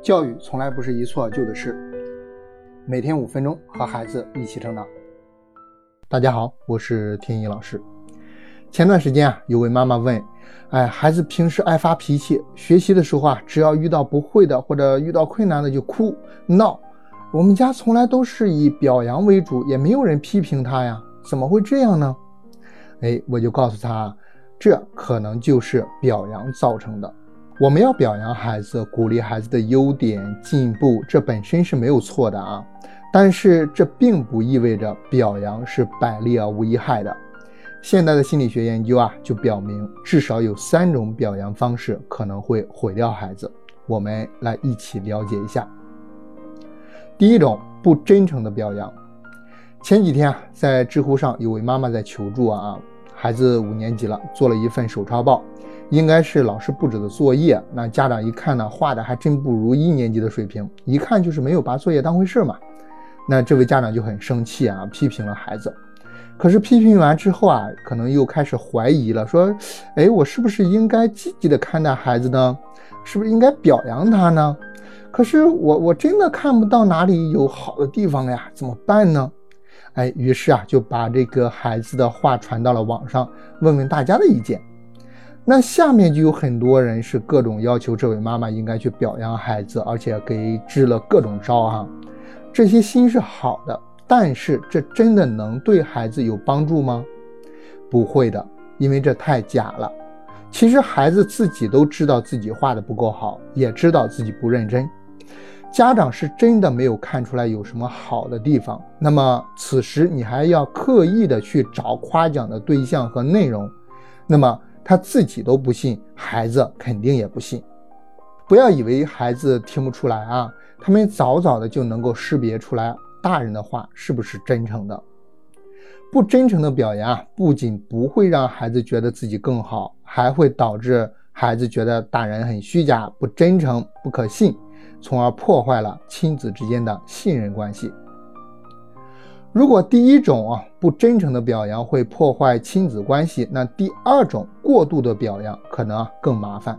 教育从来不是一蹴而就的事，每天五分钟和孩子一起成长。大家好，我是天一老师。前段时间啊，有位妈妈问：“哎，孩子平时爱发脾气，学习的时候啊，只要遇到不会的或者遇到困难的就哭闹。我们家从来都是以表扬为主，也没有人批评他呀，怎么会这样呢？”哎，我就告诉他，这可能就是表扬造成的。我们要表扬孩子，鼓励孩子的优点进步，这本身是没有错的啊。但是这并不意味着表扬是百利而无一害的。现代的心理学研究啊，就表明至少有三种表扬方式可能会毁掉孩子。我们来一起了解一下。第一种不真诚的表扬。前几天啊，在知乎上有位妈妈在求助啊，孩子五年级了，做了一份手抄报。应该是老师布置的作业，那家长一看呢，画的还真不如一年级的水平，一看就是没有把作业当回事嘛。那这位家长就很生气啊，批评了孩子。可是批评完之后啊，可能又开始怀疑了，说，哎，我是不是应该积极的看待孩子呢？是不是应该表扬他呢？可是我我真的看不到哪里有好的地方呀，怎么办呢？哎，于是啊，就把这个孩子的话传到了网上，问问大家的意见。那下面就有很多人是各种要求这位妈妈应该去表扬孩子，而且给支了各种招哈。这些心是好的，但是这真的能对孩子有帮助吗？不会的，因为这太假了。其实孩子自己都知道自己画的不够好，也知道自己不认真。家长是真的没有看出来有什么好的地方，那么此时你还要刻意的去找夸奖的对象和内容，那么。他自己都不信，孩子肯定也不信。不要以为孩子听不出来啊，他们早早的就能够识别出来大人的话是不是真诚的。不真诚的表扬啊不仅不会让孩子觉得自己更好，还会导致孩子觉得大人很虚假、不真诚、不可信，从而破坏了亲子之间的信任关系。如果第一种啊不真诚的表扬会破坏亲子关系，那第二种过度的表扬可能啊更麻烦。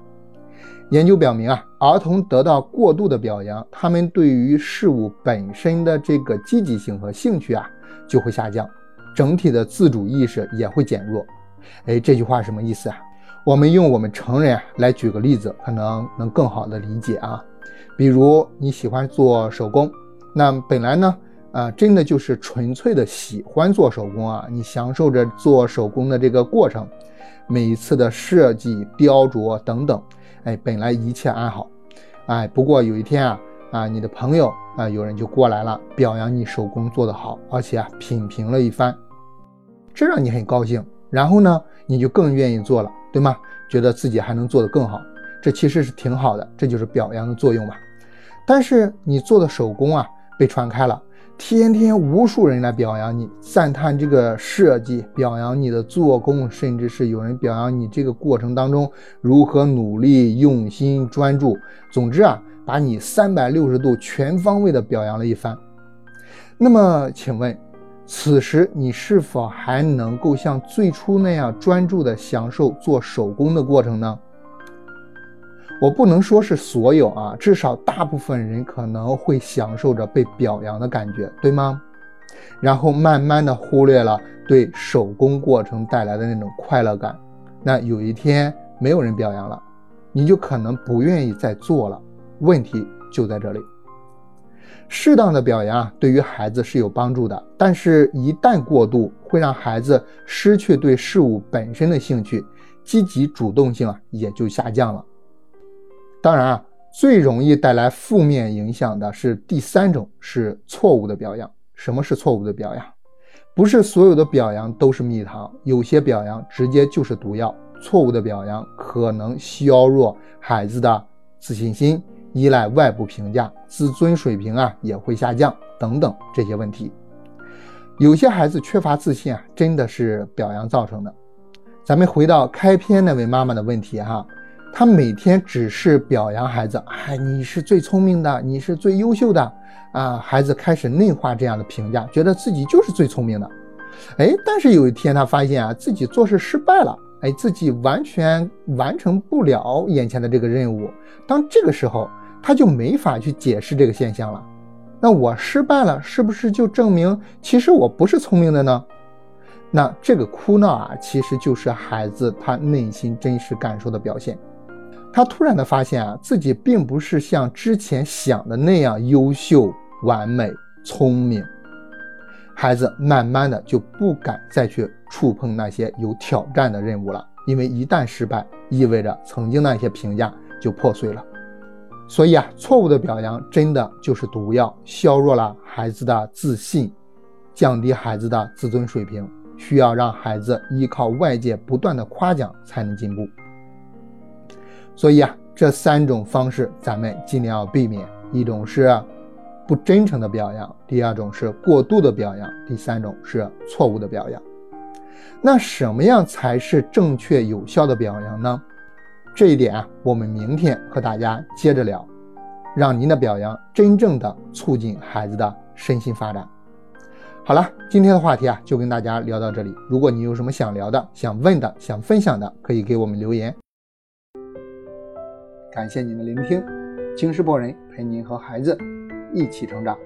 研究表明啊，儿童得到过度的表扬，他们对于事物本身的这个积极性和兴趣啊就会下降，整体的自主意识也会减弱。哎，这句话什么意思啊？我们用我们成人来举个例子，可能能更好的理解啊。比如你喜欢做手工，那本来呢？啊，真的就是纯粹的喜欢做手工啊！你享受着做手工的这个过程，每一次的设计、雕琢等等，哎，本来一切安好，哎，不过有一天啊，啊，你的朋友啊，有人就过来了，表扬你手工做得好，而且啊，品评了一番，这让你很高兴，然后呢，你就更愿意做了，对吗？觉得自己还能做得更好，这其实是挺好的，这就是表扬的作用嘛。但是你做的手工啊，被传开了。天天无数人来表扬你，赞叹这个设计，表扬你的做工，甚至是有人表扬你这个过程当中如何努力、用心、专注。总之啊，把你三百六十度全方位的表扬了一番。那么，请问，此时你是否还能够像最初那样专注的享受做手工的过程呢？我不能说是所有啊，至少大部分人可能会享受着被表扬的感觉，对吗？然后慢慢的忽略了对手工过程带来的那种快乐感。那有一天没有人表扬了，你就可能不愿意再做了。问题就在这里。适当的表扬啊对于孩子是有帮助的，但是一旦过度，会让孩子失去对事物本身的兴趣，积极主动性啊也就下降了。当然啊，最容易带来负面影响的是第三种，是错误的表扬。什么是错误的表扬？不是所有的表扬都是蜜糖，有些表扬直接就是毒药。错误的表扬可能削弱孩子的自信心，依赖外部评价，自尊水平啊也会下降等等这些问题。有些孩子缺乏自信啊，真的是表扬造成的。咱们回到开篇那位妈妈的问题哈。他每天只是表扬孩子，哎，你是最聪明的，你是最优秀的，啊，孩子开始内化这样的评价，觉得自己就是最聪明的，哎，但是有一天他发现啊，自己做事失败了，哎，自己完全完成不了眼前的这个任务。当这个时候，他就没法去解释这个现象了。那我失败了，是不是就证明其实我不是聪明的呢？那这个哭闹啊，其实就是孩子他内心真实感受的表现。他突然的发现啊，自己并不是像之前想的那样优秀、完美、聪明。孩子慢慢的就不敢再去触碰那些有挑战的任务了，因为一旦失败，意味着曾经那些评价就破碎了。所以啊，错误的表扬真的就是毒药，削弱了孩子的自信，降低孩子的自尊水平。需要让孩子依靠外界不断的夸奖才能进步，所以啊，这三种方式咱们尽量要避免。一种是不真诚的表扬，第二种是过度的表扬，第三种是错误的表扬。那什么样才是正确有效的表扬呢？这一点啊，我们明天和大家接着聊，让您的表扬真正的促进孩子的身心发展。好了，今天的话题啊，就跟大家聊到这里。如果你有什么想聊的、想问的、想分享的，可以给我们留言。感谢您的聆听，京师博人陪您和孩子一起成长。